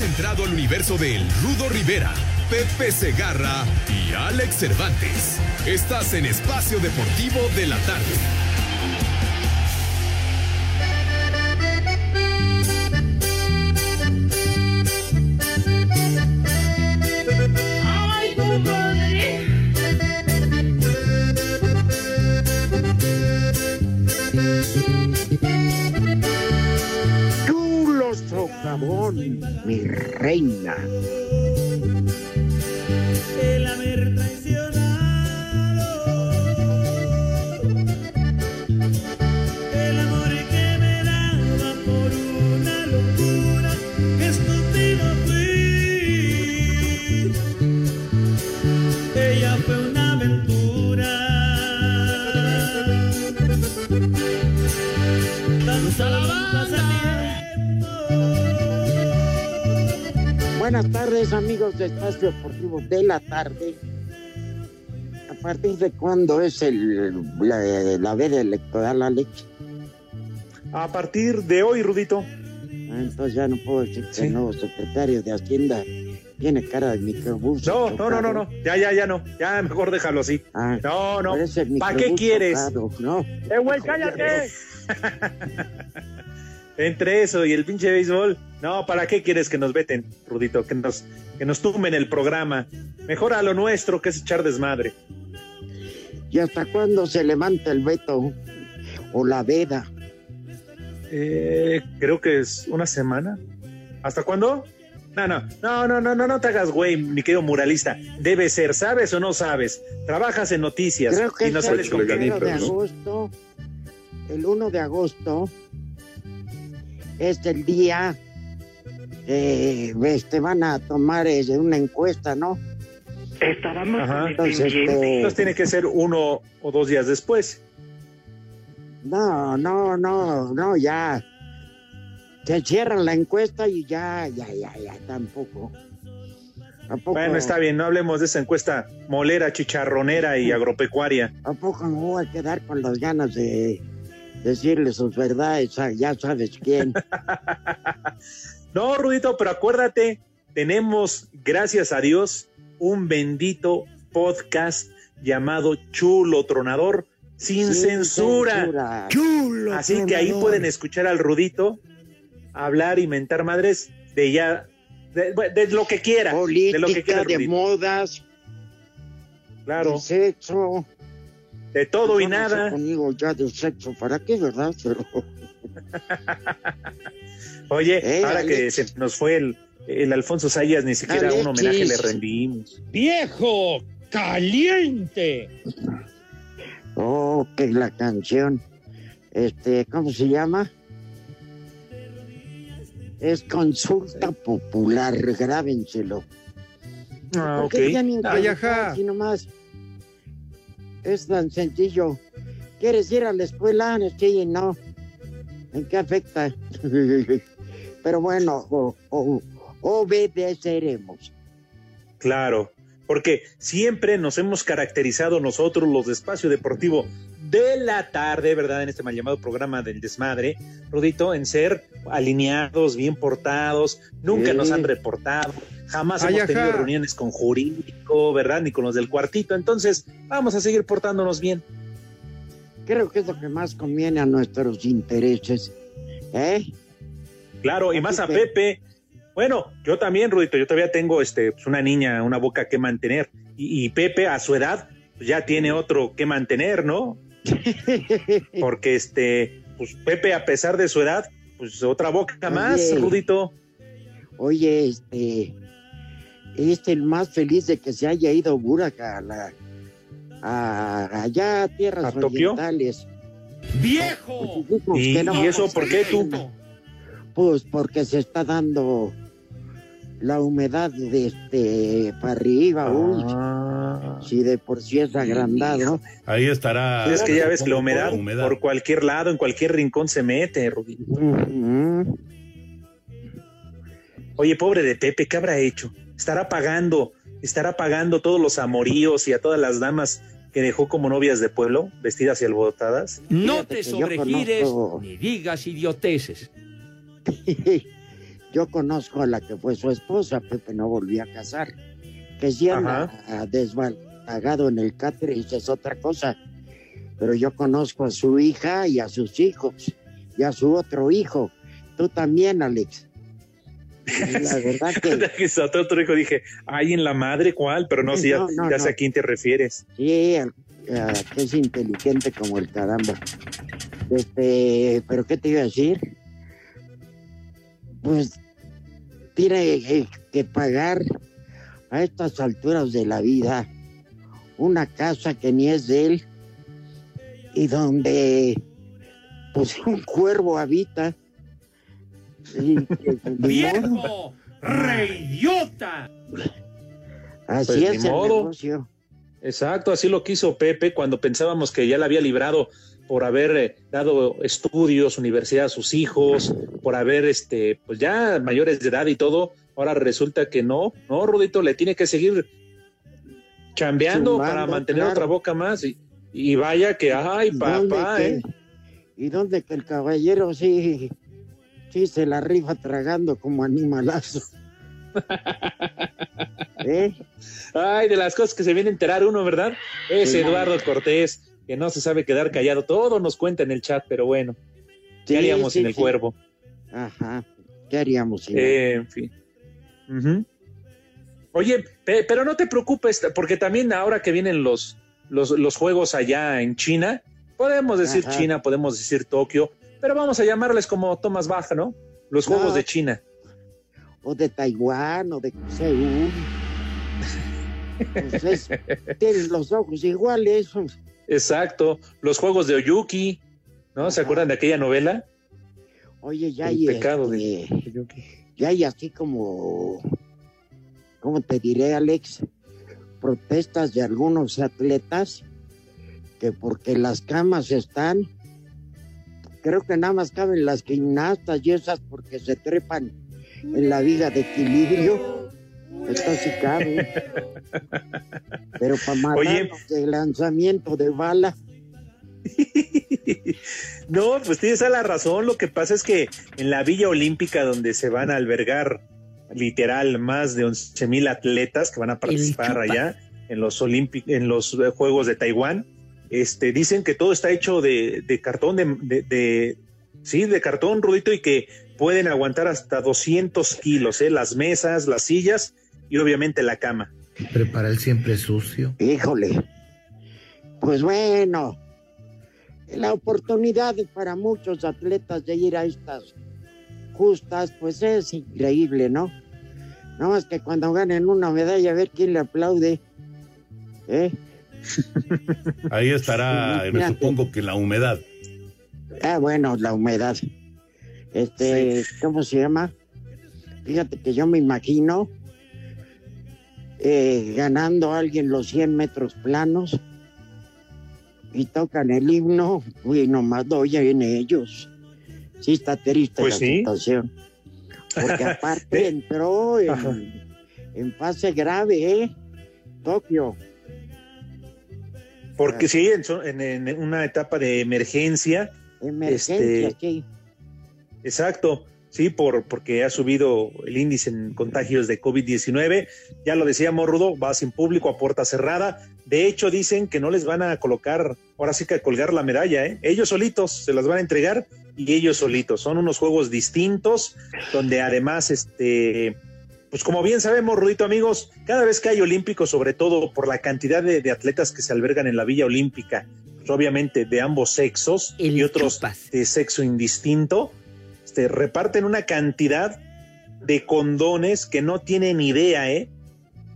Has entrado al universo de El Rudo Rivera, Pepe Segarra y Alex Cervantes. Estás en Espacio Deportivo de la Tarde. Socavón, mi reina. Buenas tardes, amigos de Espacio Deportivo de la Tarde. ¿A partir de cuándo es el, la, la veda electoral, Alex? A partir de hoy, Rudito. Ah, Entonces ya no puedo decir que Sí. el nuevo secretario de Hacienda tiene cara de microbús. No, no, no, no, no. Ya, ya, ya no. Ya mejor déjalo así. Ah, No, no. ¿Para qué quieres? No, ¡Eh, güey, cállate! Entre eso y el pinche béisbol. No, ¿para qué quieres que nos veten, Rudito? Que nos, que nos tumben el programa. Mejor a lo nuestro, que es echar desmadre. ¿Y hasta cuándo se levanta el veto o la veda? Eh, creo que es una semana. ¿Hasta cuándo? No, no, no, no, no, no, no te hagas güey, mi querido muralista. Debe ser, ¿sabes o no sabes? Trabajas en noticias Creo que y no es sales el con primero de canífero, ¿no? agosto. El 1 de agosto es el día que este, van a tomar eh, una encuesta, ¿no? Estábamos Ajá. Entonces, este, Entonces tiene que ser uno o dos días después. No, no, no, no, ya. Se cierra la encuesta y ya, ya, ya, ya, tampoco. Tampoco, Bueno, está bien, no hablemos de esa encuesta molera, chicharronera y agropecuaria. Tampoco me voy a quedar con las ganas de decirle sus verdades, a- ya sabes quién. No, Rudito, pero acuérdate, tenemos, gracias a Dios, un bendito podcast llamado Chulo Tronador, sin, censura. Chulo. Así que ahí pueden escuchar al Rudito hablar y mentar madres de ya, de, de lo que quiera. Política, de lo que quiera, de modas, Claro, de sexo. de todo y no nada. Conmigo ya de sexo, ¿para qué, verdad? Pero Oye, Eh, ahora que se nos fue el, el Alfonso Sayas, ni siquiera un homenaje le rendimos. ¡Viejo caliente! Oh, que la canción. Este, ¿cómo se llama? Es consulta popular, grábenselo. Ah, ok. ¿Por qué tienen que Ay, votar ajá. así nomás? Es tan sencillo. ¿Quieres ir a la escuela? Sí, no. ¿En qué afecta? Pero bueno, o- o- obedeceremos. Claro, porque siempre nos hemos caracterizado nosotros, los de Espacio Deportivo de la tarde, ¿verdad? En este mal llamado programa del desmadre, Rudito, en ser alineados, bien portados, nunca Sí. nos han reportado, jamás Ay, hemos tenido ajá. reuniones con jurídico, ¿verdad? Ni con los del cuartito, entonces vamos a seguir portándonos bien. Creo que es lo que más conviene a nuestros intereses. ¿Eh? Claro, y Así más a que- Pepe. Bueno, yo también, Rudito, yo todavía tengo este, pues, una niña, una boca que mantener. Y, y Pepe, a su edad, pues, ya tiene otro que mantener, ¿no? Porque este, pues Pepe, a pesar de su edad, pues otra boca más, Oye. Rudito. Oye, este, es el más feliz de que se haya ido Burak a la, a, allá a tierras orientales. ¡Viejo! Pues, ¿Y, no, y eso por qué tú? Pues porque se está dando la humedad de este para arriba, uy, Ah. si de por sí es agrandado. Ahí estará. Es que ya ves que la Por humedad, por cualquier lado, en cualquier rincón se mete, Rudito. Ujú. Oye, pobre de Pepe, ¿qué habrá hecho? Estará pagando, estará pagando todos los amoríos y a todas las damas que dejó como novias de pueblo, vestidas y alborotadas. No te sobregires ni digas idioteces. Yo conozco a la que fue su esposa, Pepe no volvió a casar. Que si anda desbalagado en el cáter, esa es otra cosa. Pero yo conozco a su hija y a sus hijos y a su otro hijo. Tú también, Alex. La verdad que otro hijo, dije, ay, en la madre, ¿cuál? Pero no, sí, ya, No, no, ya sé a quién te refieres. sí, a- que es inteligente como el caramba. Este, pero ¿qué te iba a decir? Pues tiene que pagar a estas alturas de la vida una casa que ni es de él y donde pues un cuervo habita. ¡Viejo! ¡Reidiota! así Pues, es el modo. negocio. Exacto, así lo quiso Pepe cuando pensábamos que ya la había librado por haber eh, dado estudios, universidad a sus hijos, por haber, este, pues ya mayores de edad y todo. Ahora resulta que no, no, Rudito, le tiene que seguir chambeando para mantener claro. otra boca más. Y, y vaya que, ay, ¿Dónde papá, ¿eh? ¿Y dónde que el caballero sí, sí se la rifa tragando como animalazo? ¿Eh? Ay, de las cosas que se viene a enterar uno, ¿verdad? Es Sí. Eduardo Cortés, que no se sabe quedar callado. Todo nos cuenta en el chat, pero bueno, ¿qué Sí, haríamos sí, sin el cuervo? Ajá. ¿Qué haríamos sin? Eh, en fin. Ujú. Oye, pe- pero no te preocupes, porque también ahora que vienen los, los, los juegos allá en China, podemos decir Ajá. China, podemos decir Tokio, pero vamos a llamarles como Thomas Baja, ¿no? Los No. juegos de China. O de Taiwán, o de Seúl. Pues es- tienen los ojos iguales. Exacto, los juegos de Oyuki, ¿no? ¿Se acuerdan de aquella novela? Oye, ya El hay, pecado este, de Oyuki. ya hay así como, ¿cómo te diré, Alex? Protestas de algunos atletas que porque las camas están, creo que nada más caben las gimnastas y esas porque se trepan en la viga de equilibrio. Esto sí cabe. Pero para Oye. matarnos de lanzamiento de bala, No, pues tienes toda la razón. Lo que pasa es que en la Villa Olímpica, donde se van a albergar literal más de 11 mil atletas que van a participar allá en los en los eh, Juegos de Taiwán, este, dicen que todo está hecho de, de cartón, de, de- de- sí, de cartón, Rudito, y que pueden aguantar hasta 200 kilos, ¿eh? las mesas, las sillas y obviamente la cama. Prepara el siempre sucio. híjole. Pues bueno, la oportunidad para muchos atletas de ir a estas justas, pues es increíble, ¿no? Nada más que cuando ganen una medalla, a ver quién le aplaude. ¿Eh? Ahí estará, Sí, me supongo que la humedad. Ah, bueno, la humedad. Este, ¿cómo se llama? Fíjate que yo me imagino eh, ganando a alguien los 100 metros planos y tocan el himno, uy, nomás doy en ellos. Sí está triste Pues la sí. situación. Porque aparte entró en, en fase grave, ¿eh? Tokio. Porque sí, en una etapa de emergencia, Emergencia, Este, sí. Exacto, sí, por, porque ha subido el índice en contagios de COVID-19. Ya lo decíamos, Rudo, va sin público a puerta cerrada. De hecho, dicen que no les van a colocar, ahora sí que a colgar la medalla, ¿eh? Ellos solitos se las van a entregar y ellos solitos. Son unos juegos distintos, donde además, este, pues como bien sabemos, Rudito, amigos, cada vez que hay olímpicos, sobre todo por la cantidad de, de atletas que se albergan en la Villa Olímpica, pues obviamente de ambos sexos El y otros chupas. de sexo indistinto, este, reparten una cantidad de condones que no tienen idea, ¿eh?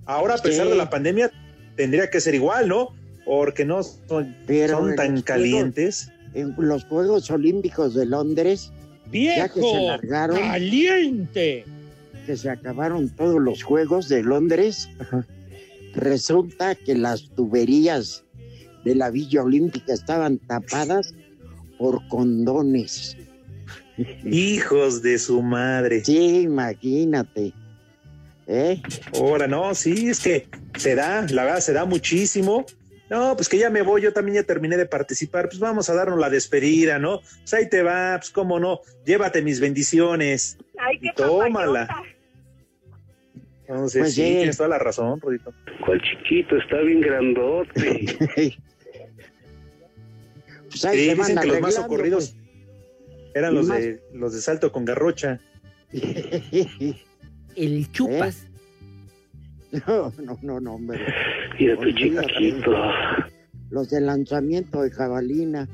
Ahora, a pesar Sí. de la pandemia, tendría que ser igual, ¿no? Porque no son, Pero son tan calientes. en los Juegos Olímpicos de Londres, ya que se ¡Viejo! largaron, ¡Caliente! que se acabaron todos los Juegos de Londres, resulta que las tuberías de la Villa Olímpica estaban tapadas por condones. Hijos de su madre. Sí, imagínate. ¿Eh? Ahora, no, sí, es que se da, la verdad, se da muchísimo. No, pues que ya me voy, yo también ya terminé de participar, pues vamos a darnos la despedida, ¿no? Pues ahí te va, pues cómo no, llévate mis bendiciones. Ay, y tómala. Entonces, Pues sí, sí. tienes toda la razón, Rudito. ¿Cuál chiquito? Está bien grandote. Pues ahí Sí, se van dicen que los más arreglando, socorridos eran los más- de, los de salto con garrocha. El chupas. No, no, no, no, hombre. Mira tu chiquito. Los de lanzamiento de jabalina.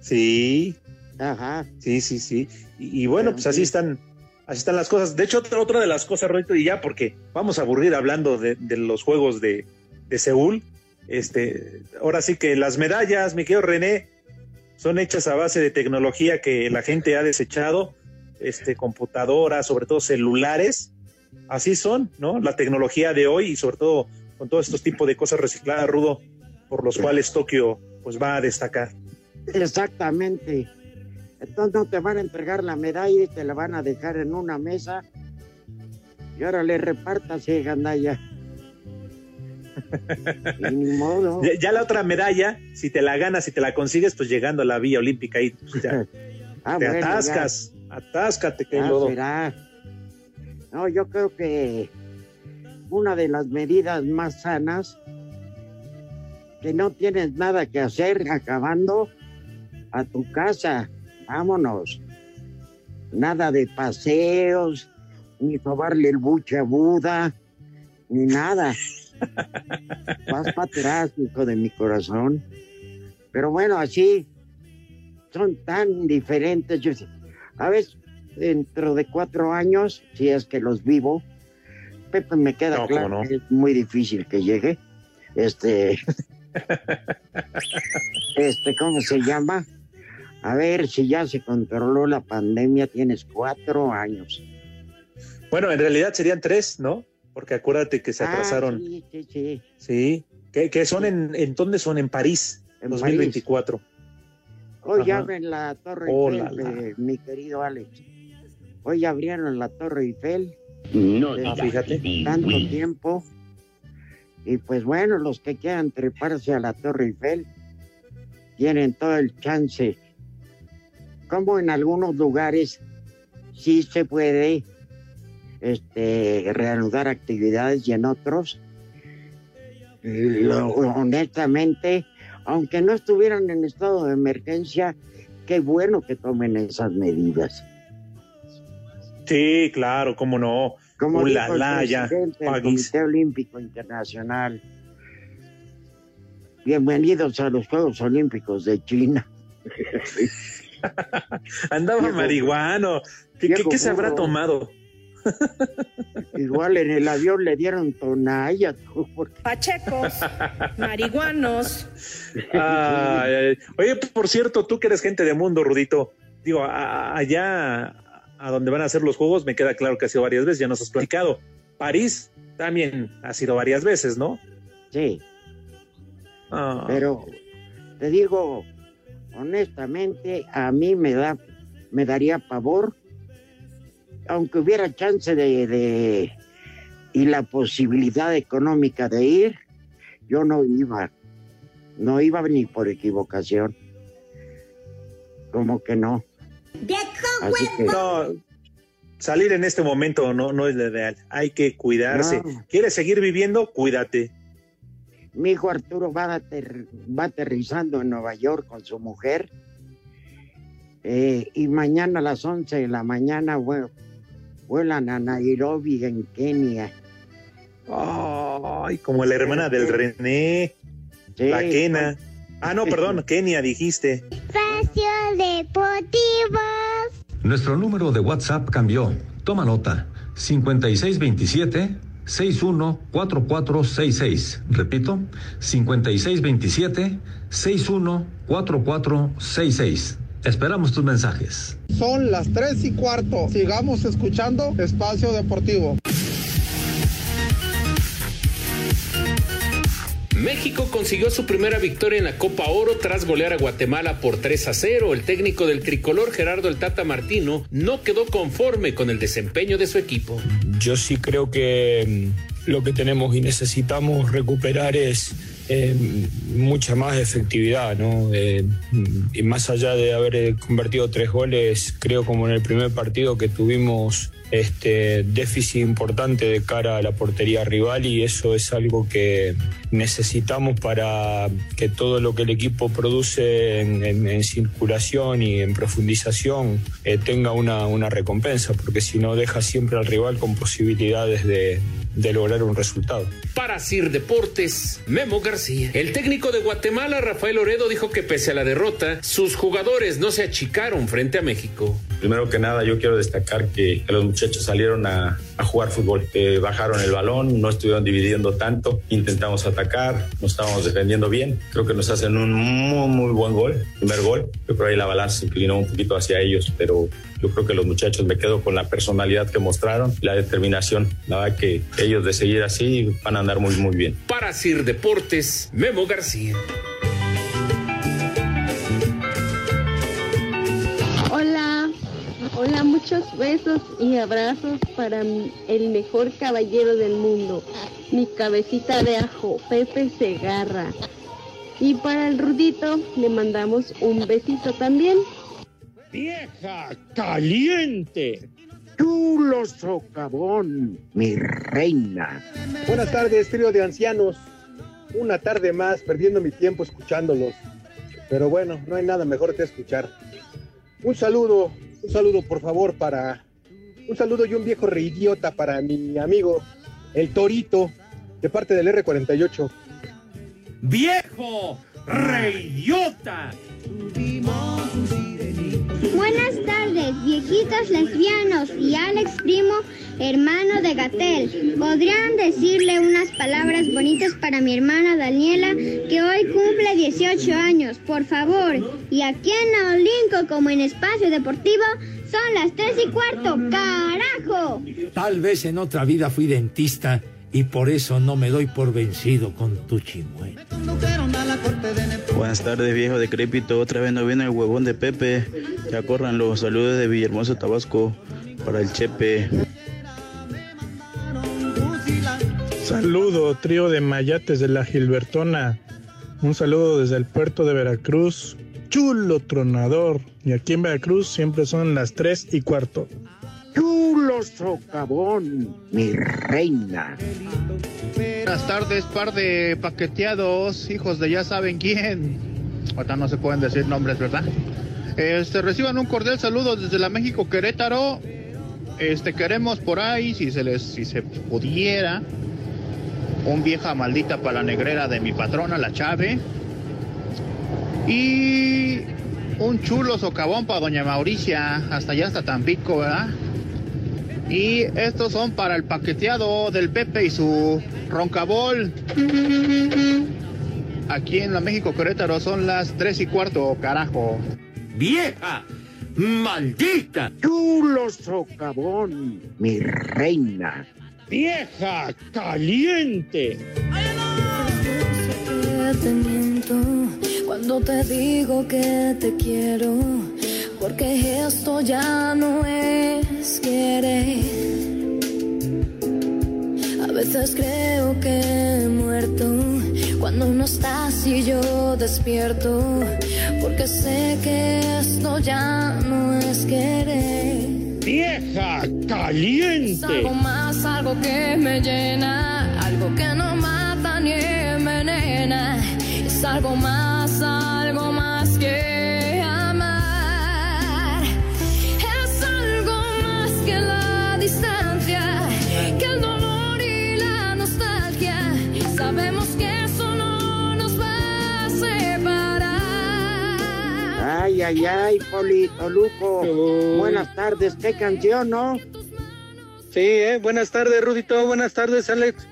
Sí, Ajá. sí, sí, sí. Y, y bueno, Pero pues sí. así están, así están las cosas. De hecho, otra, otra de las cosas, Rudito, y ya porque vamos a aburrir hablando de, de los juegos de, de Seúl. Este, ahora sí que las medallas, mi querido René, son hechas a base de tecnología que la gente ha desechado, este, computadoras, sobre todo celulares. Así son, ¿no? La tecnología de hoy y sobre todo con todos estos tipos de cosas recicladas, Rudo, por los cuales Tokio pues va a destacar. Exactamente. Entonces no te van a entregar la medalla y te la van a dejar en una mesa. Y ahora le repartas, eh, gandalla. Modo. Ya, ya la otra medalla, si te la ganas, si te la consigues, pues llegando a la Villa Olímpica ahí pues, ya, Ah, te bueno, ya. atascas, atáscate, que Ah, será. No, yo creo que una de las medidas más sanas, que no tienes nada que hacer acabando a tu casa. Vámonos. Nada de paseos, ni robarle el buche a Buda, ni nada. Vas para atrás, hijo de mi corazón. Pero bueno, así son tan diferentes. Yo, a veces, dentro de cuatro años, si es que los vivo, Pepe me queda No, claro no. que es muy difícil que llegue. Este, este, ¿cómo se llama? A ver si ya se controló la pandemia, tienes cuatro años. Bueno, en realidad serían tres, ¿no? Porque acuérdate que se Ah, atrasaron. sí, sí, sí. sí. Que, que son en, en dónde son en París, En 2024. Hoy Ajá. abren la Torre Oh, Eiffel, la, la. eh, mi querido Alex. Hoy abrieron la Torre Eiffel. No, Ah, fíjate. Tanto tiempo. Y pues bueno, los que quieran treparse a la Torre Eiffel tienen todo el chance. Como en algunos lugares sí se puede este, reanudar actividades y en otros, lo- honestamente, aunque no estuvieran en estado de emergencia, qué bueno que tomen esas medidas. Sí, claro, cómo no. Como Uh, dijo el la, ya, presidente del paguis. Comité Olímpico Internacional. Bienvenidos a los Juegos Olímpicos de China. Andaba marihuano. ¿Qué, qué, viejo qué se habrá tomado? Igual en el avión le dieron tonalla. porque- Pachecos, marihuanos. Ay, ay. Oye, por cierto, tú que eres gente de mundo, Rudito, digo, a- a- allá a donde van a hacer los juegos, me queda claro que ha sido varias veces, ya nos has platicado. París también ha sido varias veces, ¿no? Sí, Ah, pero te digo, honestamente, a mí me da, me daría pavor, aunque hubiera chance de, de- y la posibilidad económica de ir, yo no iba, no iba ni por equivocación, como que no. Así que no, salir en este momento no, no es lo ideal. Hay que cuidarse. No. ¿Quieres seguir viviendo? Cuídate. mi hijo Arturo va, ater- va aterrizando en Nueva York con su mujer eh, y mañana a las 11 de la mañana vue- vuelan a Nairobi en Kenia. Ay, como la hermana del René, Sí, la Kena. Ah, no, perdón, Kenia dijiste. Espacio Deportivo. Nuestro número de WhatsApp cambió. Toma nota. 5627 614466. Repito, 5627 614466. Esperamos tus mensajes. Son las tres y cuarto. Sigamos escuchando Espacio Deportivo. México consiguió su primera victoria en la Copa Oro tras golear a Guatemala por 3 a 0. El técnico del tricolor Gerardo el Tata Martino no quedó conforme con el desempeño de su equipo. Yo sí creo que mm, lo que tenemos y necesitamos recuperar es eh, mucha más efectividad, ¿no? Eh, y más allá de haber eh, convertido tres goles, creo como en el primer partido que tuvimos este déficit importante de cara a la portería rival y eso es algo que necesitamos para que todo lo que el equipo produce en, circulación y en profundización eh, tenga una, una recompensa, porque si no deja siempre al rival con posibilidades de, de lograr un resultado. Para Sir Deportes, Memo García. El técnico de Guatemala, Rafael Oredo, dijo que pese a la derrota, sus jugadores no se achicaron frente a México. Primero que nada, yo quiero destacar que, los muchachos salieron a, jugar fútbol, que bajaron el balón, no estuvieron dividiendo tanto, intentamos atacar, nos estábamos defendiendo bien. Creo que nos hacen un muy, muy buen gol, primer gol. Yo creo ahí la balanza se inclinó un poquito hacia ellos, pero yo creo que los muchachos me quedo con la personalidad que mostraron la determinación. La verdad que ellos de seguir así van a andar muy, muy bien. Para Sir Deportes, Memo García. Muchos besos y abrazos para el mejor caballero del mundo, mi cabecita de ajo, Pepe Segarra. Y para el Rudito le mandamos un besito también. ¡Vieja caliente! ¡Chulo socavón, mi reina! Buenas tardes, trío de ancianos. Una tarde más perdiendo mi tiempo escuchándolos. Pero bueno, no hay nada mejor que escuchar. Un saludo, un saludo por favor para... Un saludo y un viejo reidiota para mi amigo, el Torito, de parte del R48. ¡Viejo! ¡Reidiota! Buenas tardes, viejitos lesbianos y Alex Primo, hermano de Gatel. ¿Podrían decirle unas palabras bonitas para mi hermana Daniela, que hoy cumple 18 años, por favor? Y aquí en Naolinco, como en Espacio Deportivo, son las 3 y cuarto, ¡carajo! Tal vez en otra vida fui dentista y por eso no me doy por vencido con tu chimuelo. Buenas tardes, viejo decrépito. Otra vez no viene el huevón de Pepe. Ya corran los saludos de Villahermosa, Tabasco, para el Chepe. Saludo, trío de mayates de la Gilbertona. Un saludo desde el puerto de Veracruz. Chulo tronador. Y aquí en Veracruz siempre son las 3 y cuarto. ¡Chulo socavón, mi reina! Buenas tardes, par de paqueteados, hijos de ya saben quién. Ahorita no se pueden decir nombres, ¿verdad? Este, reciban un cordial saludo desde la México Querétaro. Este, queremos por ahí, si se les, si se pudiera, un vieja maldita para la negrera de mi patrona, la Chave. Y un chulo socavón para doña Mauricia, hasta allá hasta Tampico, ¿verdad? Y estos son para el paqueteado del Pepe y su roncabol. Aquí en la México Querétaro son las tres y cuarto, carajo. ¡Vieja! ¡Maldita! ¡Chulo socavón, mi reina! ¡Vieja caliente! que te miento cuando te digo que te quiero, porque esto ya no es querer. A veces creo que he muerto cuando no estás y yo despierto, porque sé que esto ya no es querer. ¡Vieja Es caliente! algo más, algo que me llena, algo que no mata ni envenena. Es algo más, Ay, ay, Polito Luco. Buenas tardes, ¿qué canción, no? Sí, eh, buenas tardes, Rudito. Buenas tardes, Alex.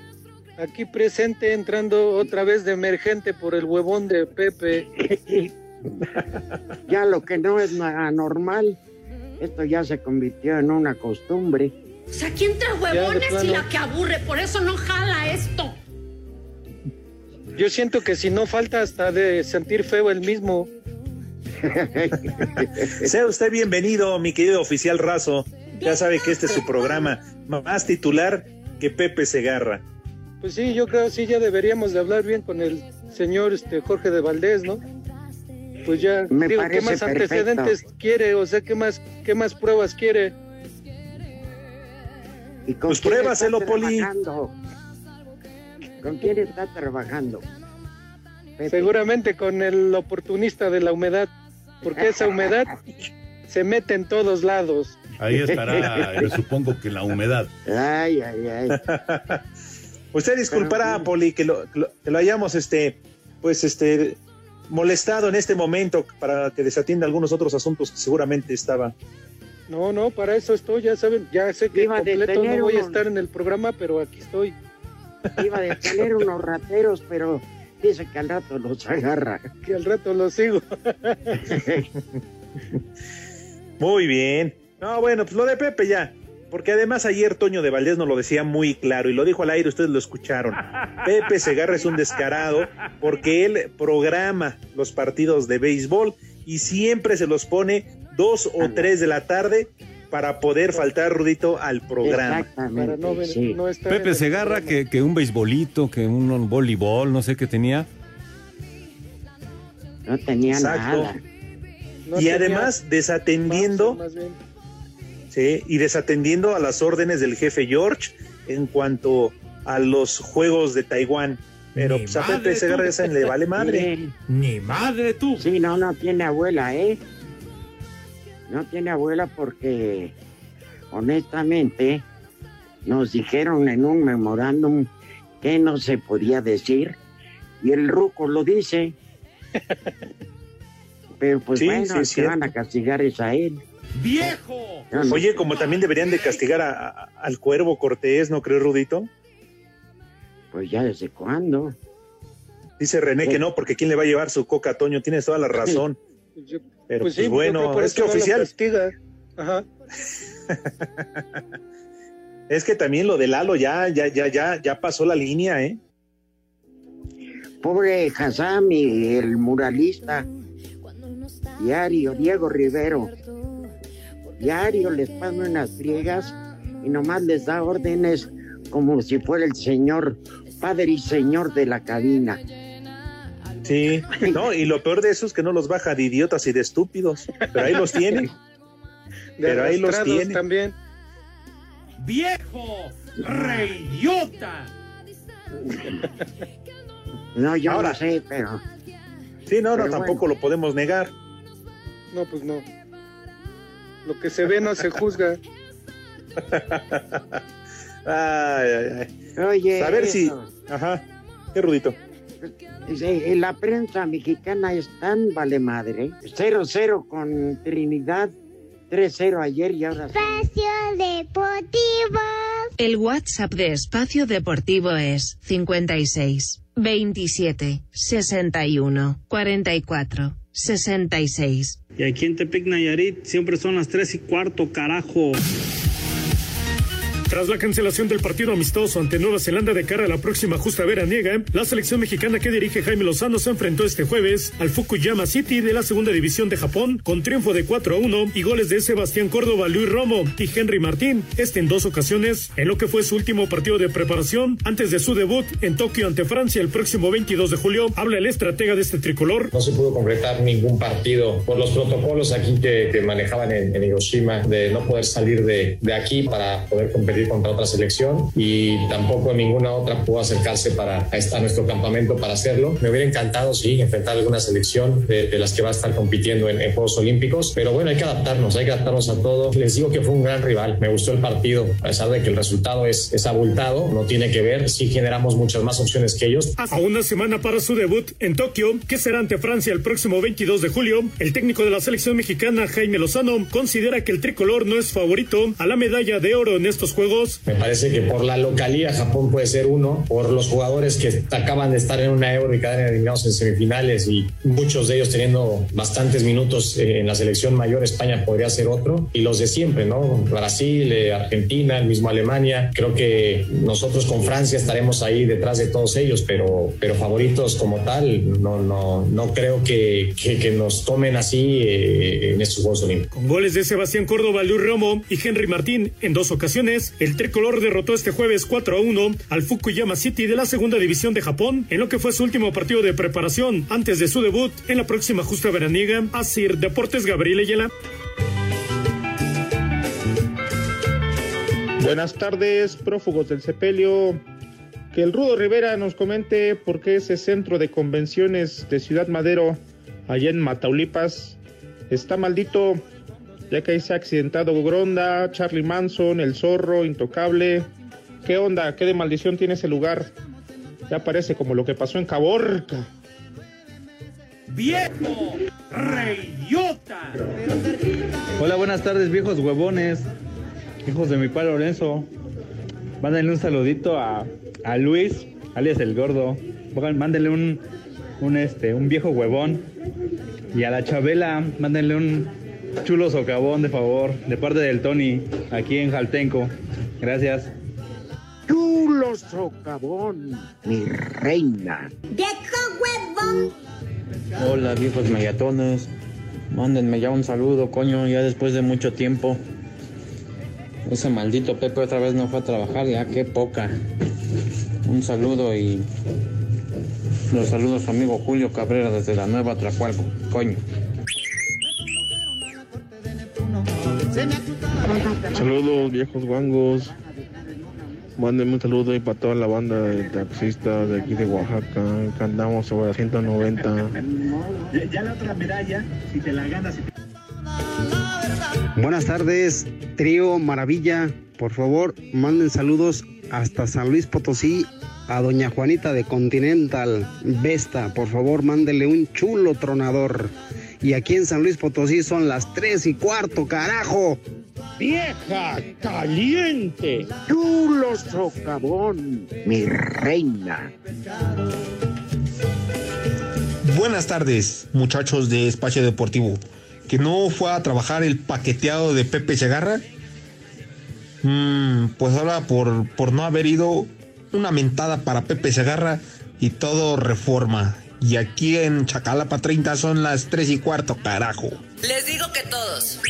Aquí presente, entrando otra vez de emergente por el huevón de Pepe. Ya lo que no es anormal, esto ya se convirtió en una costumbre. O sea, aquí entre huevones y la que aburre, por eso no jala esto. Yo siento que si no falta hasta de sentir feo el mismo. Sea usted bienvenido, mi querido oficial Razo. Ya sabe que este es su programa más titular que Pepe Segarra. Pues sí, yo creo que sí, ya deberíamos de hablar bien con el señor este, Jorge de Valdés, ¿no? Pues ya, Me digo, ¿qué más perfecto. antecedentes quiere? O sea, ¿qué más, qué más pruebas quiere? ¿Y con Pues quién está pruébaselo, Poli. trabajando? ¿Con quién está trabajando? Pepe. Seguramente con el oportunista de la humedad, porque esa humedad se mete en todos lados. Ahí estará, yo supongo que la humedad. Ay, ay, ay. Usted disculpará, Poli, que lo, que lo- que lo hayamos, este, pues, este, molestado en este momento para que desatienda algunos otros asuntos que seguramente estaba. No, no, para eso estoy, ya saben, ya sé que Iba completo no voy a estar en el programa, pero aquí estoy. Iba a detener unos rateros, pero dice que al rato los agarra. Que al rato lo sigo. Muy bien. No, bueno, pues lo de Pepe ya. Porque además ayer Toño de Valdés nos lo decía muy claro y lo dijo al aire, ustedes lo escucharon. Pepe Segarra es un descarado porque él programa los partidos de béisbol y siempre se los pone dos o tres de la tarde para poder faltar, Rudito, al programa. Para no, sí. no estar en Pepe Segarra, que, que un beisbolito, que un voleibol, no sé qué tenía. No tenía Exacto. nada. No y tenía además desatendiendo, más bien. sí, y desatendiendo a las órdenes del jefe George en cuanto a los juegos de Taiwán. Pero Ni pues, a Pepe Segarra le vale madre. Sí, Ni madre tú. sí, no, no tiene abuela, ¿eh? No tiene abuela porque, honestamente, nos dijeron en un memorándum que no se podía decir y el ruco lo dice. Pero pues Sí, bueno, sí, que van a castigar es a él. ¡Viejo! No- Oye, como también deberían de castigar a- a- al cuervo Cortés, ¿no crees, Rudito? Pues ya desde cuándo. Dice René que no, porque ¿quién le va a llevar su coca a Toño? Tienes toda la razón. Pues Pero pues pues, sí, bueno, por es que oficial. Ajá. es que también lo de Lalo ya, ya, ya, ya, ya pasó la línea, ¿eh? Pobre Hazami, el muralista. Diario, Diego Rivero. Diario les pone unas friegas y nomás les da órdenes como si fuera el señor, padre y señor de la cabina. Sí, no, y lo peor de eso es que no los baja de idiotas y de estúpidos, pero ahí los tiene. De Pero ahí los arrastrados tiene. también. ¡Viejo! ¡Reyota! No, yo Ahora. no sé, pero Sí, no, tampoco lo podemos negar. No, pues no. Lo que se ve no se juzga. Ay, ay, ay. oye, A ver si. Ajá. Qué rudito. La prensa mexicana es tan vale madre. 0-0 con Trinidad, 3-0 ayer y ahora sí. Espacio Deportivo. El WhatsApp de Espacio Deportivo es 56 27 61 44 66. Y aquí en Tepic Nayarit siempre son las 3 y cuarto, carajo. Tras la cancelación del partido amistoso ante Nueva Zelanda de cara a la próxima justa veraniega, la selección mexicana que dirige Jaime Lozano se enfrentó este jueves al Fukuyama City de la segunda división de Japón con triunfo de 4 a 1 y goles de Sebastián Córdoba, Luis Romo y Henry Martín, este en dos ocasiones, en lo que fue su último partido de preparación antes de su debut en Tokio ante Francia el próximo 22 de julio. Habla el estratega de este tricolor. No se pudo concretar ningún partido por los protocolos aquí que, que manejaban en, en Hiroshima de no poder salir de, de aquí para poder competir contra otra selección y tampoco ninguna otra pudo acercarse para a esta- a nuestro campamento para hacerlo. Me hubiera encantado, sí, enfrentar alguna selección de, de las que va a estar compitiendo en, en Juegos Olímpicos, pero bueno, hay que adaptarnos, hay que adaptarnos a todo. Les digo que fue un gran rival, me gustó el partido, a pesar de que el resultado es, es abultado, no tiene que ver, sí generamos muchas más opciones que ellos. A una semana para su debut en Tokio, que será ante Francia el próximo 22 de julio, el técnico de la selección mexicana, Jaime Lozano, considera que el tricolor no es favorito a la medalla de oro en estos Juegos juegos. Me parece que por la localía Japón puede ser uno, por los jugadores que acaban de estar en una euro y quedan eliminados en semifinales y muchos de ellos teniendo bastantes minutos eh, en la selección mayor, España podría ser otro. Y los de siempre, ¿no? Brasil, eh, Argentina, el mismo Alemania. Creo que nosotros con Francia estaremos ahí detrás de todos ellos, pero, pero favoritos como tal, no, no, no creo que, que, que nos tomen así eh, en estos Juegos Olímpicos. Con goles de Sebastián Córdoba, Luis Romo y Henry Martín en dos ocasiones, el tricolor derrotó este jueves 4 a 1 al Fukuyama City de la segunda división de Japón en lo que fue su último partido de preparación antes de su debut en la próxima justa veraniega. Asir Deportes Gabriel Ayala. Buenas tardes, prófugos del sepelio. Que el Rudo Rivera nos comente por qué ese centro de convenciones de Ciudad Madero, allá en Mataulipas, está maldito, ya que ahí se ha accidentado Gronda, Charlie Manson, El Zorro, Intocable. ¿Qué onda? ¿Qué de maldición tiene ese lugar? Ya parece como lo que pasó en Caborca. ¡Viejo! ¡Reyota! Hola, buenas tardes, viejos huevones. Hijos de mi padre Lorenzo. Mándenle un saludito a, a Luis, alias el gordo. Mándenle un, un, este, un viejo huevón. Y a la Chabela, mándenle un chulo socavón de favor, de parte del Tony, aquí en Jaltenco. Gracias. Chulo socavón, mi reina. ¡Viejo huevón! Hola viejos megatones, mándenme ya un saludo, coño, ya después de mucho tiempo. Ese maldito Pepe otra vez no fue a trabajar, ya qué poca. Un saludo y los saludos a su amigo Julio Cabrera desde la nueva Tracualco, coño. Saludos, viejos guangos. Mándenme un saludo ahí para toda la banda de taxistas de aquí de Oaxaca, que andamos sobre la 190. Ya la otra medalla, si te la ganas. Buenas tardes, trío Maravilla. Por favor, manden saludos hasta San Luis Potosí a doña Juanita de Continental Vesta. Por favor, mándele un chulo tronador. Y aquí en San Luis Potosí son las tres y cuarto, carajo. ¡Vieja caliente! ¡Chulo socavón, mi reina! Buenas tardes, muchachos de Espacio Deportivo. ¿Que no fue a trabajar el paqueteado de Pepe Segarra? Mm, pues ahora por, por no haber ido, una mentada para Pepe Segarra y todo reforma. Y aquí en Chacalapa 30 son las 3 y cuarto, carajo. Les digo que todos.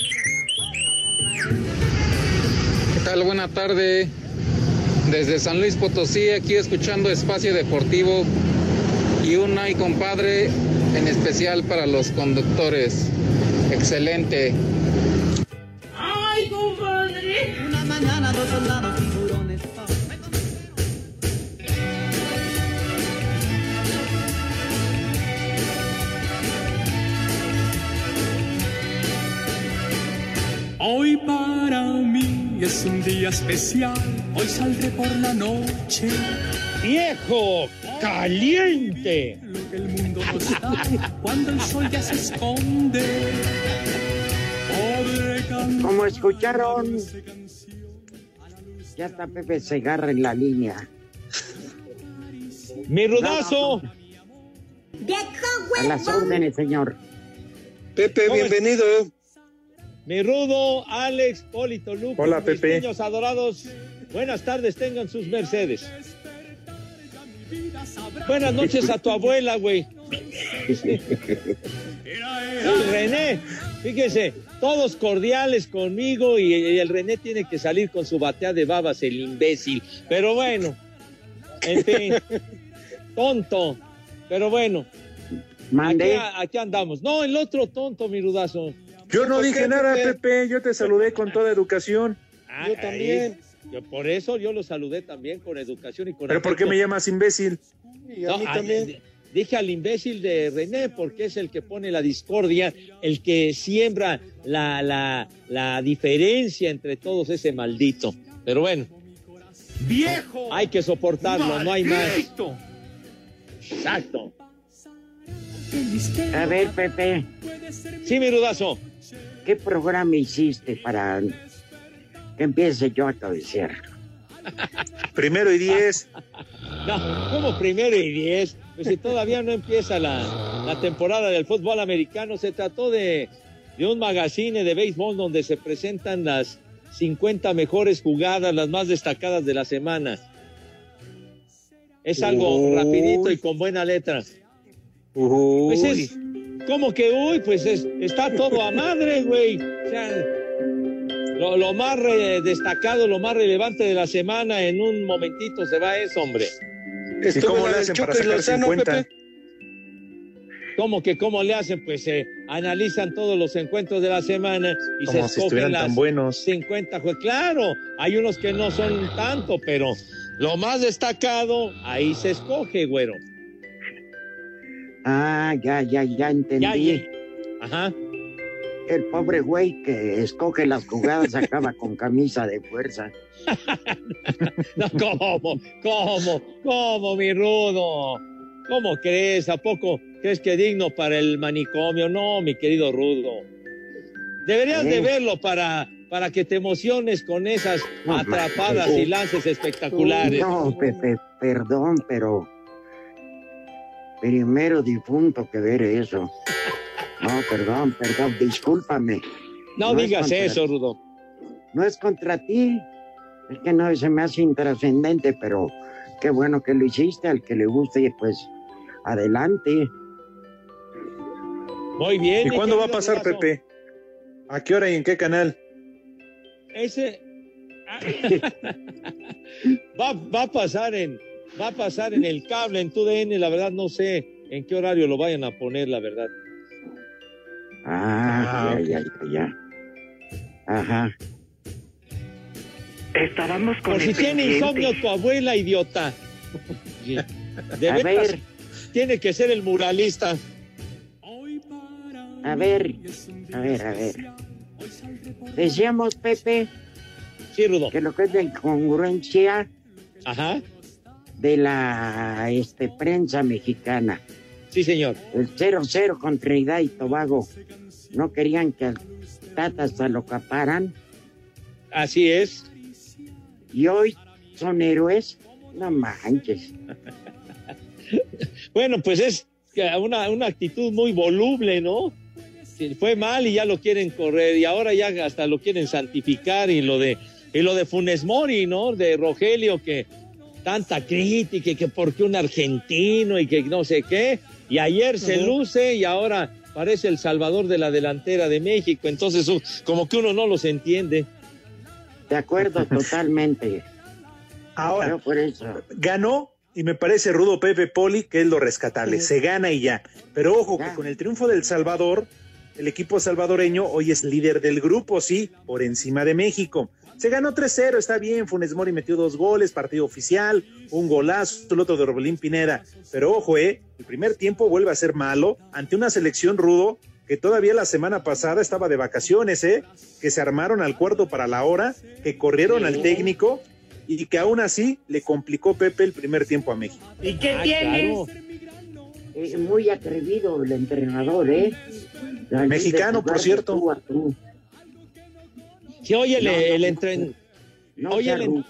¿Qué tal? Buena tarde. Desde San Luis Potosí, aquí escuchando Espacio Deportivo y un ay compadre en especial para los conductores. Excelente. ¡Ay, compadre! Una mañana dos soldados Hoy para mí es un día especial, hoy saldré por la noche. ¡Viejo caliente! Lo que el mundo no sabe cuando el sol ya se esconde. Como escucharon, ya está Pepe Segarra en la línea. Mi rudazo. A las órdenes, señor. Pepe, bienvenido. Mi rudo, Alex, Polito, Luco, Hola, mis Pepe. niños adorados. Buenas tardes, tengan sus Mercedes. Buenas noches a tu abuela, güey. Sí, René, fíjese, todos cordiales conmigo y, y el René tiene que salir con su batea de babas, el imbécil. Pero bueno, en fin, tonto. Pero bueno, aquí, aquí andamos. No, el otro tonto, mi rudazo. Yo no ¿Por dije qué, nada, Pepe? Pepe. Yo te saludé con toda educación. yo también. por eso yo lo saludé también con educación y con ¿Pero por qué me llamas imbécil? No, a- di- Dije al imbécil de René porque es el que pone la discordia, el que siembra la, la, la diferencia entre todos ese maldito. Pero bueno, ¡Viejo! hay que soportarlo, no hay más. Exacto. A ver, Pepe. Sí, mi rudazo. ¿Qué programa hiciste para que empiece yo a cabecear. Primero y diez. No, ¿cómo primero y diez? Pues si todavía no empieza la, la temporada del fútbol americano, se trató de, de un magazine de béisbol donde se presentan las 50 mejores jugadas, las más destacadas de la semana. Es algo Uy. rapidito y con buena letra. Pues es, ¿cómo que uy? Pues es- está todo a madre, güey. O sea, lo, lo más re- destacado, lo más relevante de la semana, en un momentito se va eso, hombre. ¿Y cómo le hacen para sacar 50? ¿Cómo que cómo le hacen? Pues se analizan todos los encuentros de la semana y Como se si escogen estuvieran las tan buenos. 50 jue- Claro, hay unos que no son tanto, pero lo más destacado, ahí se escoge, güero. Ah, ya, ya, ya entendí. Ya, ya. Ajá. El pobre güey que escoge las jugadas acaba con camisa de fuerza. No, ¿cómo? ¿Cómo? ¿Cómo, mi rudo? ¿Cómo crees? ¿A poco crees que digno para el manicomio? No, mi querido rudo. Deberías de verlo para, para que te emociones con esas atrapadas y lances espectaculares. No, Pepe, perdón, pero primero difunto que ver eso. No, perdón, perdón, discúlpame. No, digas eso, Rudo. No es contra ti, es que no se me hace intrascendente, pero qué bueno que lo hiciste, al que le guste, pues adelante. Muy bien. ¿Y cuándo va a pasar. Pepe? ¿A qué hora y en qué canal? Ese ah, va, va a pasar en va a pasar en el cable en TUDN, la verdad no sé en qué horario lo vayan a poner, la verdad. Ah, Ah, ya, ya, ya, ya. Ajá. Estábamos con Por si tiene insomnio tu abuela, idiota. De A veras, ver. tiene que ser el muralista. A ver, a ver, a ver. Decíamos, Pepe, sí, Rudo. que lo que es la incongruencia Ajá. De la este, prensa mexicana. Sí, señor. El 0-0 con Trinidad y Tobago. No querían que al Tata se lo caparan. Así es. Y hoy son héroes. No manches. Bueno, pues es una, una actitud muy voluble, ¿no? Fue mal y ya lo quieren correr y ahora ya hasta lo quieren santificar y lo de y lo de Funes Mori, ¿no? De Rogelio que tanta crítica y que porque un argentino y que no sé qué y ayer se luce y ahora parece el salvador de la delantera de México, entonces uh, como que uno no los entiende. De acuerdo, totalmente. Ahora, por eso. ganó y me parece rudo Pepe Poli, que es lo rescatable. Se gana y ya. Pero ojo, que con el triunfo del Salvador, el equipo salvadoreño hoy es líder del grupo, sí, por encima de México. Se ganó 3-0, está bien. Funes Mori metió dos goles, partido oficial, un golazo, el otro de Robelín Pineda. Pero ojo, eh, el primer tiempo vuelve a ser malo ante una selección rudo que todavía la semana pasada estaba de vacaciones, eh, que se armaron al cuarto para la hora, que corrieron al técnico y que aún así le complicó Pepe el primer tiempo a México. ¿Y qué Ah, tienes? claro. Eh, muy atrevido el entrenador, ¿eh? Mexicano, por cierto. tú a tú. Sí, oye, No, el, no, entren- no oye, el.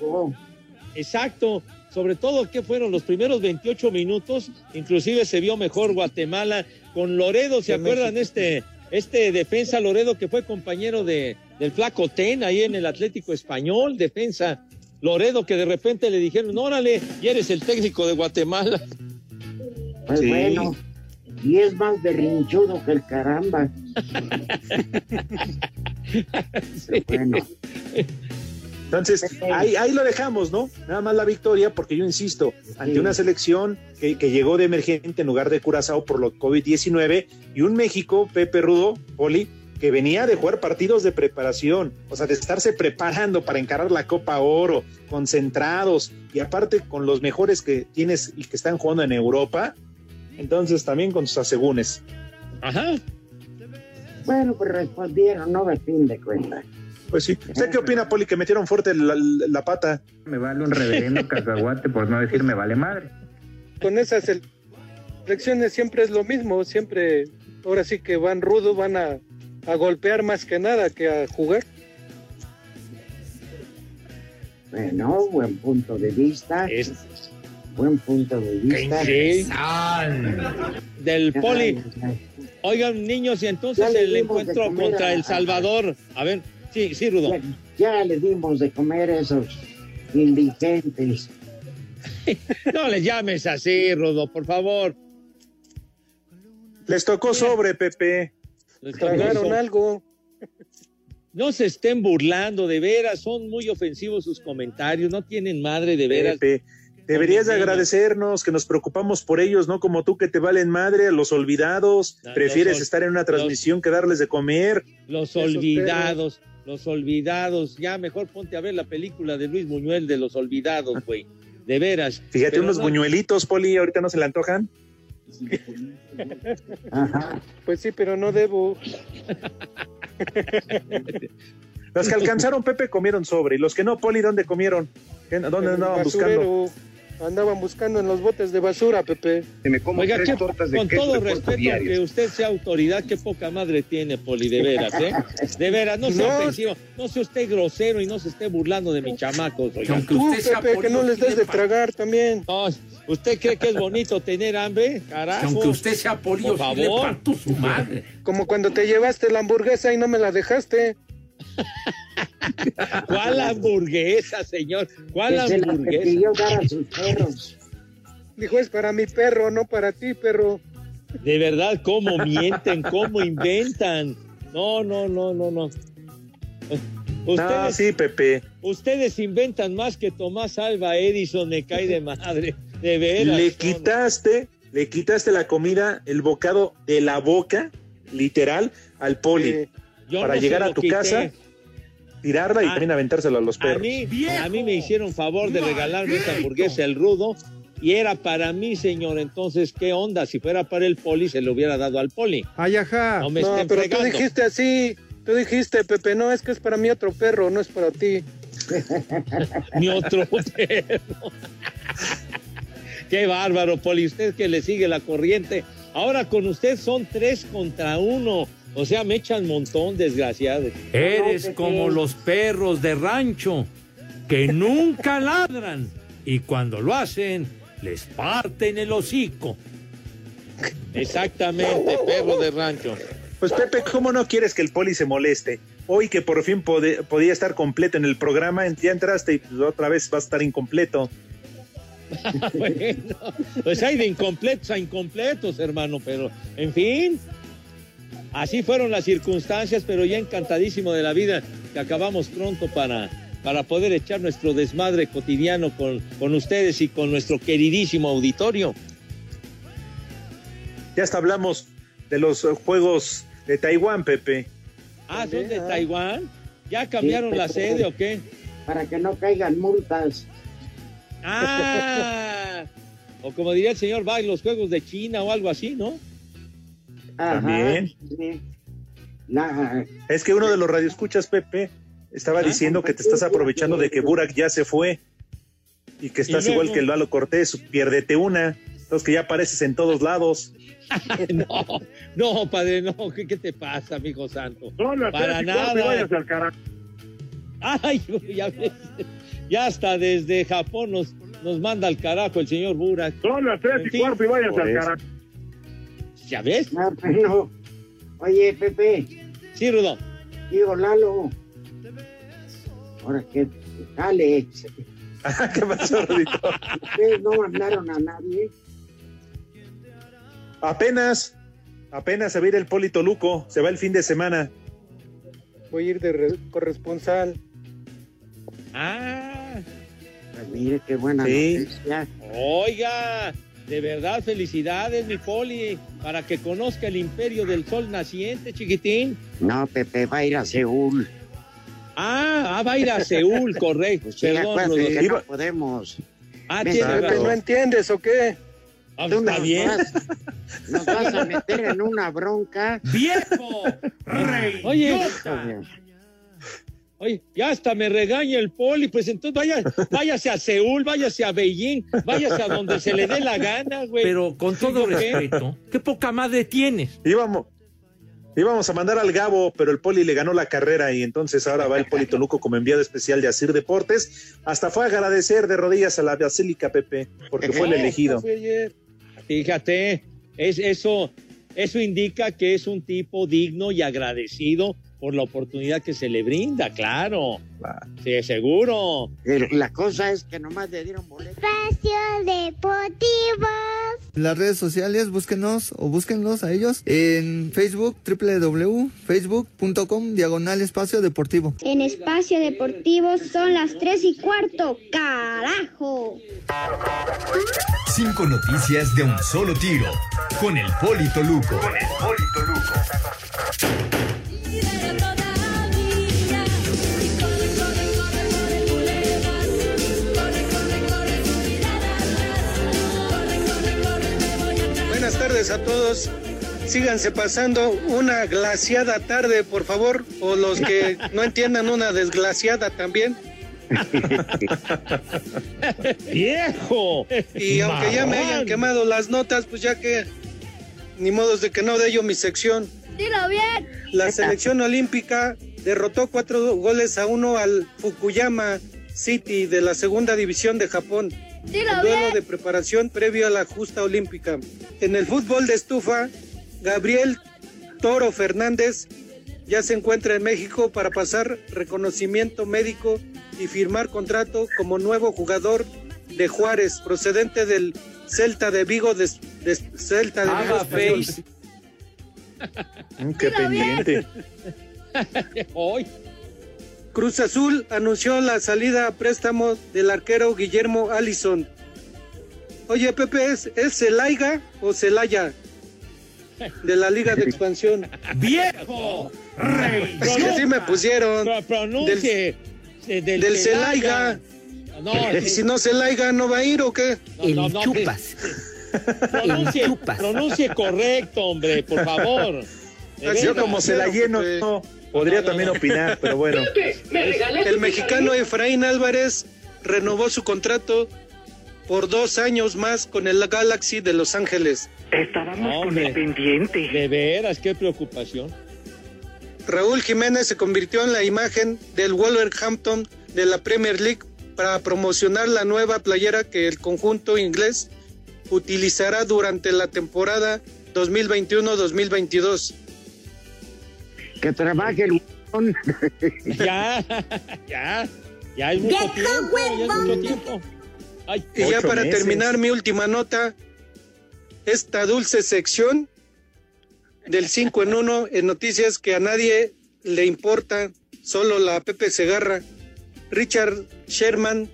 Exacto, sobre todo que fueron los primeros 28 minutos, inclusive se vio mejor Guatemala con Loredo, ¿se acuerdan este este defensa Loredo que fue compañero de del Flaco Ten ahí en el Atlético Español, defensa Loredo que de repente le dijeron, "Órale, y eres el técnico de Guatemala." Pues Sí. bueno, y es más berrinchudo que el caramba. Bueno, Entonces, ahí, ahí lo dejamos, ¿no? Nada más la victoria, porque yo insisto, ante Sí. una selección que, que llegó de emergente en lugar de Curazao por lo COVID-19 y un México, Pepe Rudo, Poli, que venía de jugar partidos de preparación, o sea, de estarse preparando para encarar la Copa Oro, concentrados y aparte con los mejores que tienes y que están jugando en Europa, entonces también con sus asegúnes. Ajá. Bueno, pues respondieron, no de fin de cuentas. Pues sí. ¿Usted qué opina, Poli, que metieron fuerte la, la pata? Me vale un reverendo cacahuate por no decir me vale madre. Con esas elecciones siempre es lo mismo, siempre, ahora sí que van rudo, van a, a golpear más que nada que a jugar. Bueno, buen punto de vista. Buen punto de vista. Sí. Del poli. Oigan, niños, y entonces el encuentro contra a- El Salvador. A ver, sí, sí, Rudo. Ya, ya le dimos de comer a esos indigentes. No les llames así, Rudo, por favor. Les tocó sobre, Pepe. Les Tragaron algo. No se estén burlando, de veras, son muy ofensivos sus comentarios, no tienen madre, de veras. Pepe, deberías de agradecernos que nos preocupamos por ellos, no como tú que te valen madre, a los olvidados. Prefieres los ol- estar en una transmisión que darles de comer. Los olvidados, los olvidados. Ya mejor ponte a ver la película de Luis Buñuel de los olvidados, güey. De veras. Fíjate, Pero unos no- buñuelitos, Poli, ahorita no se le antojan. Pues sí, pero no debo. Los que alcanzaron, Pepe, comieron sobre. Y los que no, Poli, ¿dónde comieron? ¿Qué- ¿Dónde andaban buscando? Andaban buscando en los botes de basura, Pepe. Oiga, qué- con todo respeto que usted sea autoridad, qué poca madre tiene, Poli, de veras, ¿eh? De veras, no sea No. ofensivo, no sea usted grosero y no se esté burlando de mis chamacos, oiga. Tú, Pepe, que no les des de tragar también. No, ¿usted cree que es bonito tener hambre? Carajo. aunque usted sea Por favor. su madre. Como cuando te llevaste la hamburguesa y no me la dejaste. ¿Cuál hamburguesa, señor? ¿Cuál Que se la hamburguesa? pidió dar a sus perros. Dijo, es para mi perro, no para ti, perro. De verdad, cómo mienten, cómo inventan. No, no, no, no, no. Ustedes, No, sí, Pepe. ustedes inventan más que Tomás Alba Edison, me cae de madre. De veras. Le no, quitaste, le quitaste la comida, el bocado de la boca, literal, al Poli. Yo para no llegar a tu quité. casa, tirarla y Ah, también aventársela a los A perros. mí, a mí me hicieron favor de regalarme esa hamburguesa, el rudo, y era para mí, señor. Entonces, ¿qué onda? Si fuera para el poli, se lo hubiera dado al poli. Ay, ajá. No me No, estén pero fregando. tú dijiste así. Tú dijiste, Pepe, no, es que es para mi otro perro, no es para ti. Mi otro perro. Qué bárbaro, Poli. Usted que le sigue la corriente. Ahora con usted son tres contra uno. O sea, me echan montón, desgraciados. Eres como los perros de rancho que nunca ladran y cuando lo hacen les parten el hocico. Exactamente, perro de rancho. Pues Pepe, ¿cómo no quieres que el Poli se moleste? Hoy que por fin podía estar completo en el programa, ya entraste y pues, otra vez va a estar incompleto. bueno, pues hay de incompletos a incompletos, hermano, pero en fin. Así fueron las circunstancias, pero ya encantadísimo de la vida que acabamos pronto para, para poder echar nuestro desmadre cotidiano con, con ustedes y con nuestro queridísimo auditorio. Ya hasta hablamos de los juegos de Taiwán, Pepe. Ah, ¿son de Taiwán? ¿Ya cambiaron Sí, la sede o qué? Para que no caigan multas. Ah, o como diría el señor Bach, los juegos de China o algo así, ¿no? Ajá, También. sí. La- Es que uno de los radioescuchas, Pepe, estaba diciendo que te estás aprovechando de que Burak ya se fue y que estás Y igual que el Lalo Cortés, piérdete una. Entonces que ya apareces en todos lados. no, no, padre, no, ¿qué, qué te pasa, amigo santo? Para y cuarto y nada. váyase al carajo. Ay, ya ves, ya hasta desde Japón nos, nos manda al carajo el señor Burak. Son las tres y cuarto y Por al carajo. ¿Ya ves? Ah, bueno. Oye, Pepe. Sí, Rudo. Digo, Lalo. Ahora que jale. ¿Qué pasó, Rudito? Ustedes no mandaron a nadie. Apenas, apenas se va a ir el Polito Luco, se va el fin de semana. Voy a ir de re- corresponsal. Ah, Pues mire qué buena Sí. noticia. oiga, de verdad, felicidades, mi poli, para que conozca el imperio del sol naciente, chiquitín. No, Pepe va a ir a Seúl. Ah, ah, va a ir a Seúl, correcto. Sí, Perdón, acuérdate Rudo. que no podemos. Ah, Me- tiene Pepe, razón. ¿no entiendes o qué? Ah, Tú está nos bien. vas, nos vas a meter en una bronca. ¡Viejo! Oye, oye, ya hasta me regaña el poli, pues entonces vaya, váyase a Seúl, váyase a Beijing, váyase a donde se le dé la gana, güey. Pero con todo respeto, ¿qué poca madre tienes? Íbamos, Íbamos a mandar al Gabo, pero el Poli le ganó la carrera y entonces ahora va el Poli Toluco como enviado especial de Asir Deportes. Hasta fue a agradecer de rodillas a la Basílica Pepe, porque fue el elegido. Fíjate, es eso, eso indica que es un tipo digno y agradecido por la oportunidad que se le brinda, claro. Sí, seguro. Pero la cosa es que nomás le dieron boleto. Espacio Deportivo. Las redes sociales, búsquenos o búsquenlos a ellos en Facebook, www.facebook.com, diagonal espacio deportivo. En Espacio Deportivo son las tres y cuarto. ¡Carajo! Cinco noticias de un solo tiro. Con el Polito Luco. Con el Polito Luco. Buenas tardes a todos. Síganse pasando una glaciada tarde, por favor, o los que no entiendan una desglaciada también. ¡Viejo! Y aunque ya me hayan quemado las notas, pues ya que ni modos de que no de ello mi sección. Dilo bien. La selección olímpica derrotó cuatro goles a uno al Fukuyama City de la segunda división de Japón. Dilo El duelo bien. de preparación previo a la justa olímpica. En el fútbol de estufa, Gabriel Toro Fernández ya se encuentra en México para pasar reconocimiento médico y firmar contrato como nuevo jugador de Juárez, procedente del Celta de Vigo, de, de Celta de Vigo. Face. Mm, qué pendiente. Hoy. Cruz Azul anunció la salida a préstamo del arquero Guillermo Allison. Oye, Pepe, ¿es, es Celaiga o Celaya? De la Liga de Expansión. ¡Viejo! Rey. Es que así me pusieron. Pro- Pronuncie. eh, Del, del Celaiga. No, y si no Celaiga, ¿no va a ir o qué? no, no, chupas. Pronuncie, pronuncie correcto, hombre, por favor. Yo veras. como se la lleno, no, podría también opinar, pero bueno. El mexicano Efraín Álvarez renovó su contrato por dos años más con el Galaxy de Los Ángeles. Estábamos con el pendiente. De veras, qué preocupación. Raúl Jiménez se convirtió en la imagen del Wolverhampton de la Premier League para promocionar la nueva playera que el conjunto inglés utilizará durante la temporada 2021-2022. Que trabaje el huevón. Ya, ya, ya es mucho tiempo, ya es mucho tiempo. Ay, Y ya para meses. terminar mi última nota, esta dulce sección del 5 en 1 en noticias que a nadie le importa, solo la Pepe Segarra. Richard Sherman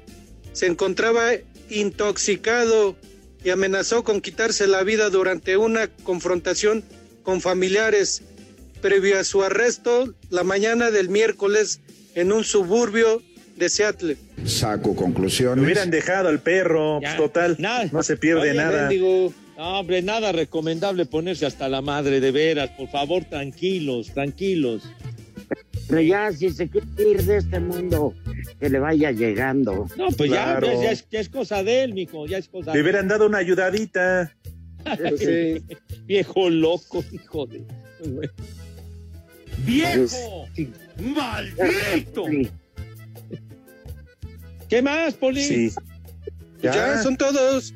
se encontraba intoxicado y amenazó con quitarse la vida durante una confrontación con familiares previo a su arresto la mañana del miércoles en un suburbio de Seattle. Saco conclusiones. Hubieran dejado al perro, pues, Ya, total. nada. No se pierde Oye, nada. No, hombre, nada recomendable ponerse hasta la madre, de veras. Por favor, tranquilos, tranquilos. Pero ya, si se quiere ir de este mundo, que le vaya llegando. No, pues Claro. ya, ya, es, ya es cosa de él, mijo, ya es cosa Le hubieran dado una ayudadita. Sí. Viejo loco, hijo de. ¡Viejo! ¡Maldito! ¿Qué más, Poli? Sí. Ya. Ya. son todos.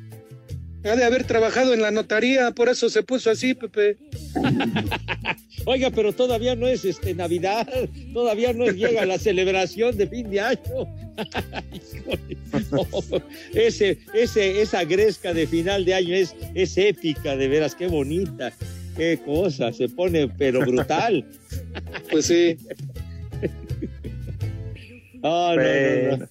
Ha de haber trabajado en la notaría, por eso se puso así, Pepe. Oiga, pero todavía no es este Navidad, todavía no llega la celebración de fin de año. Ese, ese, esa gresca de final de año es, es épica, de veras, qué bonita, qué cosa, se pone pero brutal. Pues sí. Ah, no, no, no. Bueno.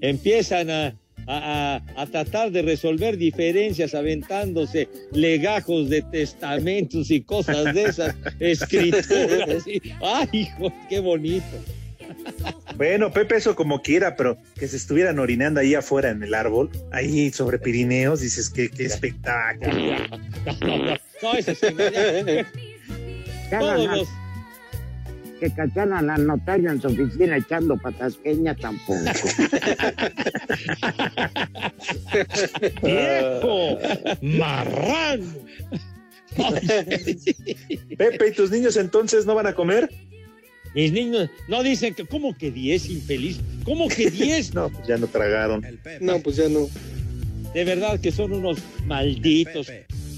Empiezan a, a- a- a tratar de resolver diferencias aventándose legajos de testamentos y cosas de esas, escrituras. y- ¡Ay, hijo, qué bonito! Bueno, Pepe, eso como quiera, pero que se estuvieran orinando ahí afuera en el árbol, ahí sobre Pirineos, dices que qué espectáculo. No, no, no, ese señor ya- todos los- Que cacharan al notario en su oficina echando patasqueña tampoco. ¡Viejo! ¡Marrano! Pepe, ¿y tus niños entonces no van a comer? Mis niños no dicen que, ¿cómo que 10, infeliz? ¿Cómo que 10? no, pues ya no tragaron. No, pues ya no. De verdad que son unos malditos.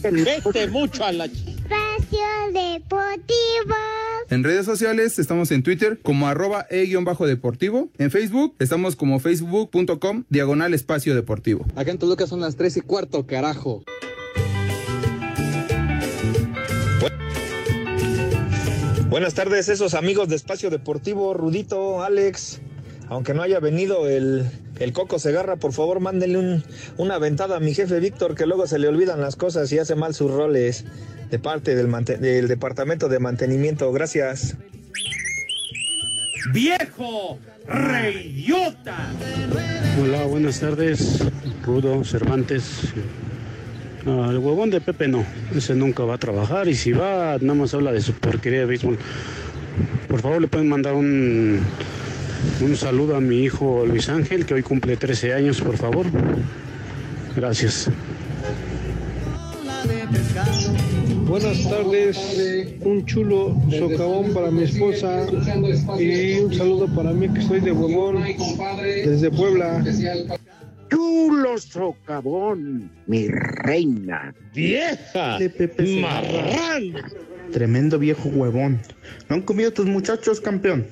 Vete mucho a la... ch- Espacio Deportivo. En redes sociales estamos en Twitter como arroba e-deportivo. En Facebook estamos como facebook.com diagonal espacio deportivo. Acá en Toluca son las 3 y cuarto, carajo. Buenas tardes, esos amigos de Espacio Deportivo, Rudito, Alex. Aunque no haya venido el, el Coco Segarra, por favor mándenle un- una ventada a mi jefe Víctor, que luego se le olvidan las cosas y hace mal sus roles de parte del, del Departamento de Mantenimiento. Gracias. ¡Viejo reyota! Hola, buenas tardes, Rudo, Cervantes. El huevón de Pepe no, ese nunca va a trabajar y si va, nada más habla de su porquería de béisbol. Por favor, le pueden mandar un, un saludo a mi hijo Luis Ángel, que hoy cumple 13 años, por favor. Gracias. Buenas tardes, un chulo socavón para mi esposa y un saludo para mí que soy de huevón desde Puebla. Chulo socavón, mi reina. ¡Vieja! ¡Marrán! Tremendo viejo huevón. ¿No han comido tus muchachos, campeón?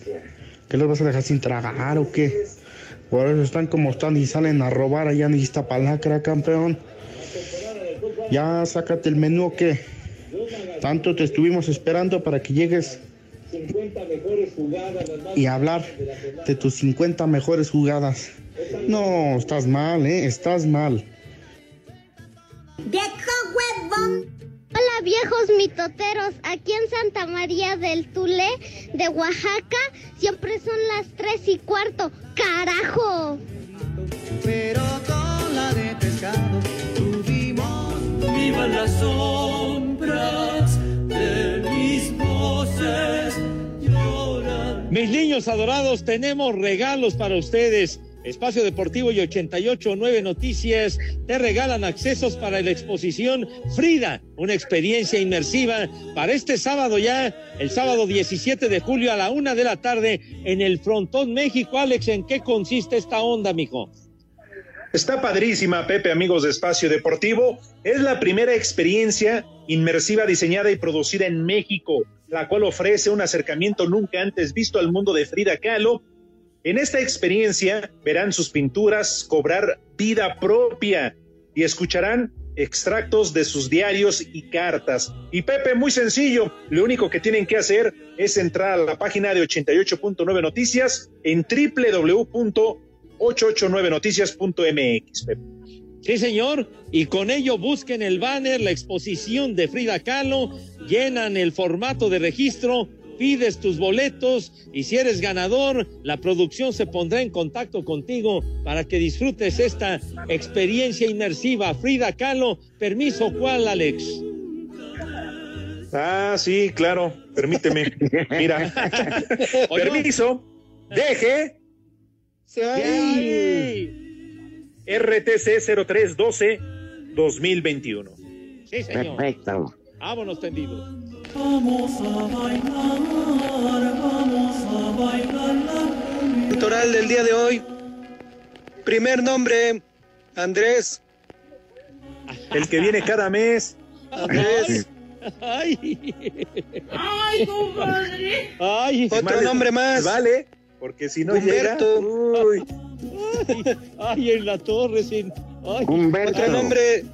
¿Qué los vas a dejar sin tragar o qué? Por eso están como están y salen a robar allá en Iztapalacra, campeón. Ya sácate el menú o qué. Tanto te estuvimos esperando para que llegues y hablar de tus 50 mejores jugadas. No, estás mal, ¿eh? Estás mal. ¡Viejo huevón! Hola viejos mitoteros, aquí en Santa María del Tule de Oaxaca siempre son las tres y cuarto. ¡Carajo! Pero con la de pescado tuvimos. Vivan las sombras de mis voces. Lloran. Mis niños adorados, tenemos regalos para ustedes. Espacio Deportivo y 889 Noticias te regalan accesos para la exposición Frida, una experiencia inmersiva para este sábado ya, el sábado 17 de julio a la una de la tarde en el Frontón México. Alex, ¿en qué consiste esta onda, mijo? Está padrísima, Pepe, amigos de Espacio Deportivo. Es la primera experiencia inmersiva diseñada y producida en México, la cual ofrece un acercamiento nunca antes visto al mundo de Frida Kahlo. En esta experiencia verán sus pinturas cobrar vida propia y escucharán extractos de sus diarios y cartas. Y Pepe, muy sencillo, lo único que tienen que hacer es entrar a la página de 88.9 Noticias en www.889noticias.mx. Pepe. Sí, señor. Y con ello busquen el banner, la exposición de Frida Kahlo, llenan el formato de registro, pides tus boletos y si eres ganador, la producción se pondrá en contacto contigo para que disfrutes esta experiencia inmersiva. Frida Kahlo, permiso, ¿cuál, Alex? Ah, sí, claro. Permíteme. Mira. Permiso. Deje. RTC 0312 2021. Sí, señor. Perfecto. Vámonos tendidos. Vamos a bailar, vamos a bailar la Litoral del día de hoy. Primer nombre, Andrés. El que viene cada mes. Andrés. Ay. ¡Ay, compadre! Ay. Otro nombre más. Vale, porque si no Humberto. llega. Uy. Ay, ay, en la torre, sin. Ay. Humberto. Otro nombre,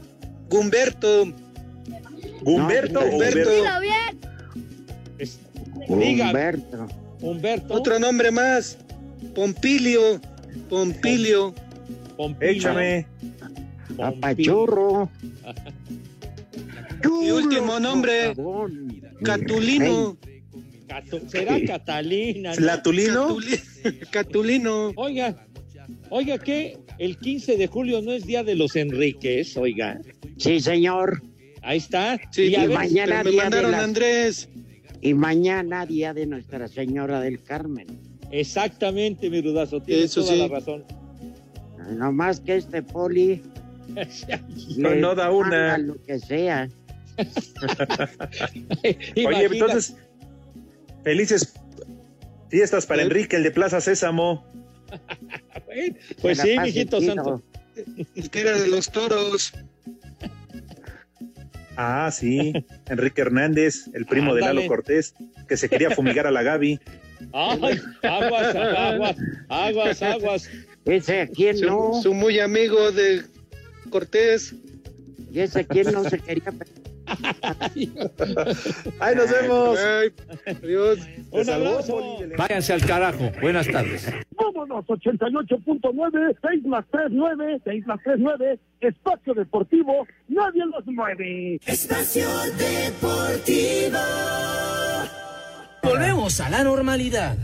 Gumberto. Humberto. No, Humberto. Humberto. Humberto. Otro nombre más, Pompilio. Pompilio. Pompilio. Échame. Apachurro. Y último nombre. Catulino. Será Catalina. ¿no? ¿Latulino? Catuli- Catulino. Oiga, oiga, que el 15 de julio no es día de los Enríquez, oiga. Sí, señor. Ahí está. Sí, y a y ver, mañana me día de mandaron las- Andrés. Y mañana día de Nuestra Señora del Carmen. exactamente, mi rudazo, tienes Eso toda sí. la razón. No más que este poli No, da una. lo que sea. Oye, entonces, felices fiestas para Enrique, el de Plaza Sésamo. pues sí, mijito santo. El que era de los toros. Ah, sí, Enrique Hernández, el primo de. Lalo Cortés, que se quería fumigar a la Gaby. Ay, aguas, aguas, aguas, aguas. Ese a quién Su, no. su muy amigo de Cortés. Y ese a quién no se quería. ¡Ay, nos vemos! Ay, adiós. Un abrazo. Váyanse al carajo. Buenas tardes. Vámonos, 88.9, 6 más 3, 9, 6 más 3, 9, espacio deportivo, nadie los mueve. Espacio Deportivo. Volvemos a la normalidad.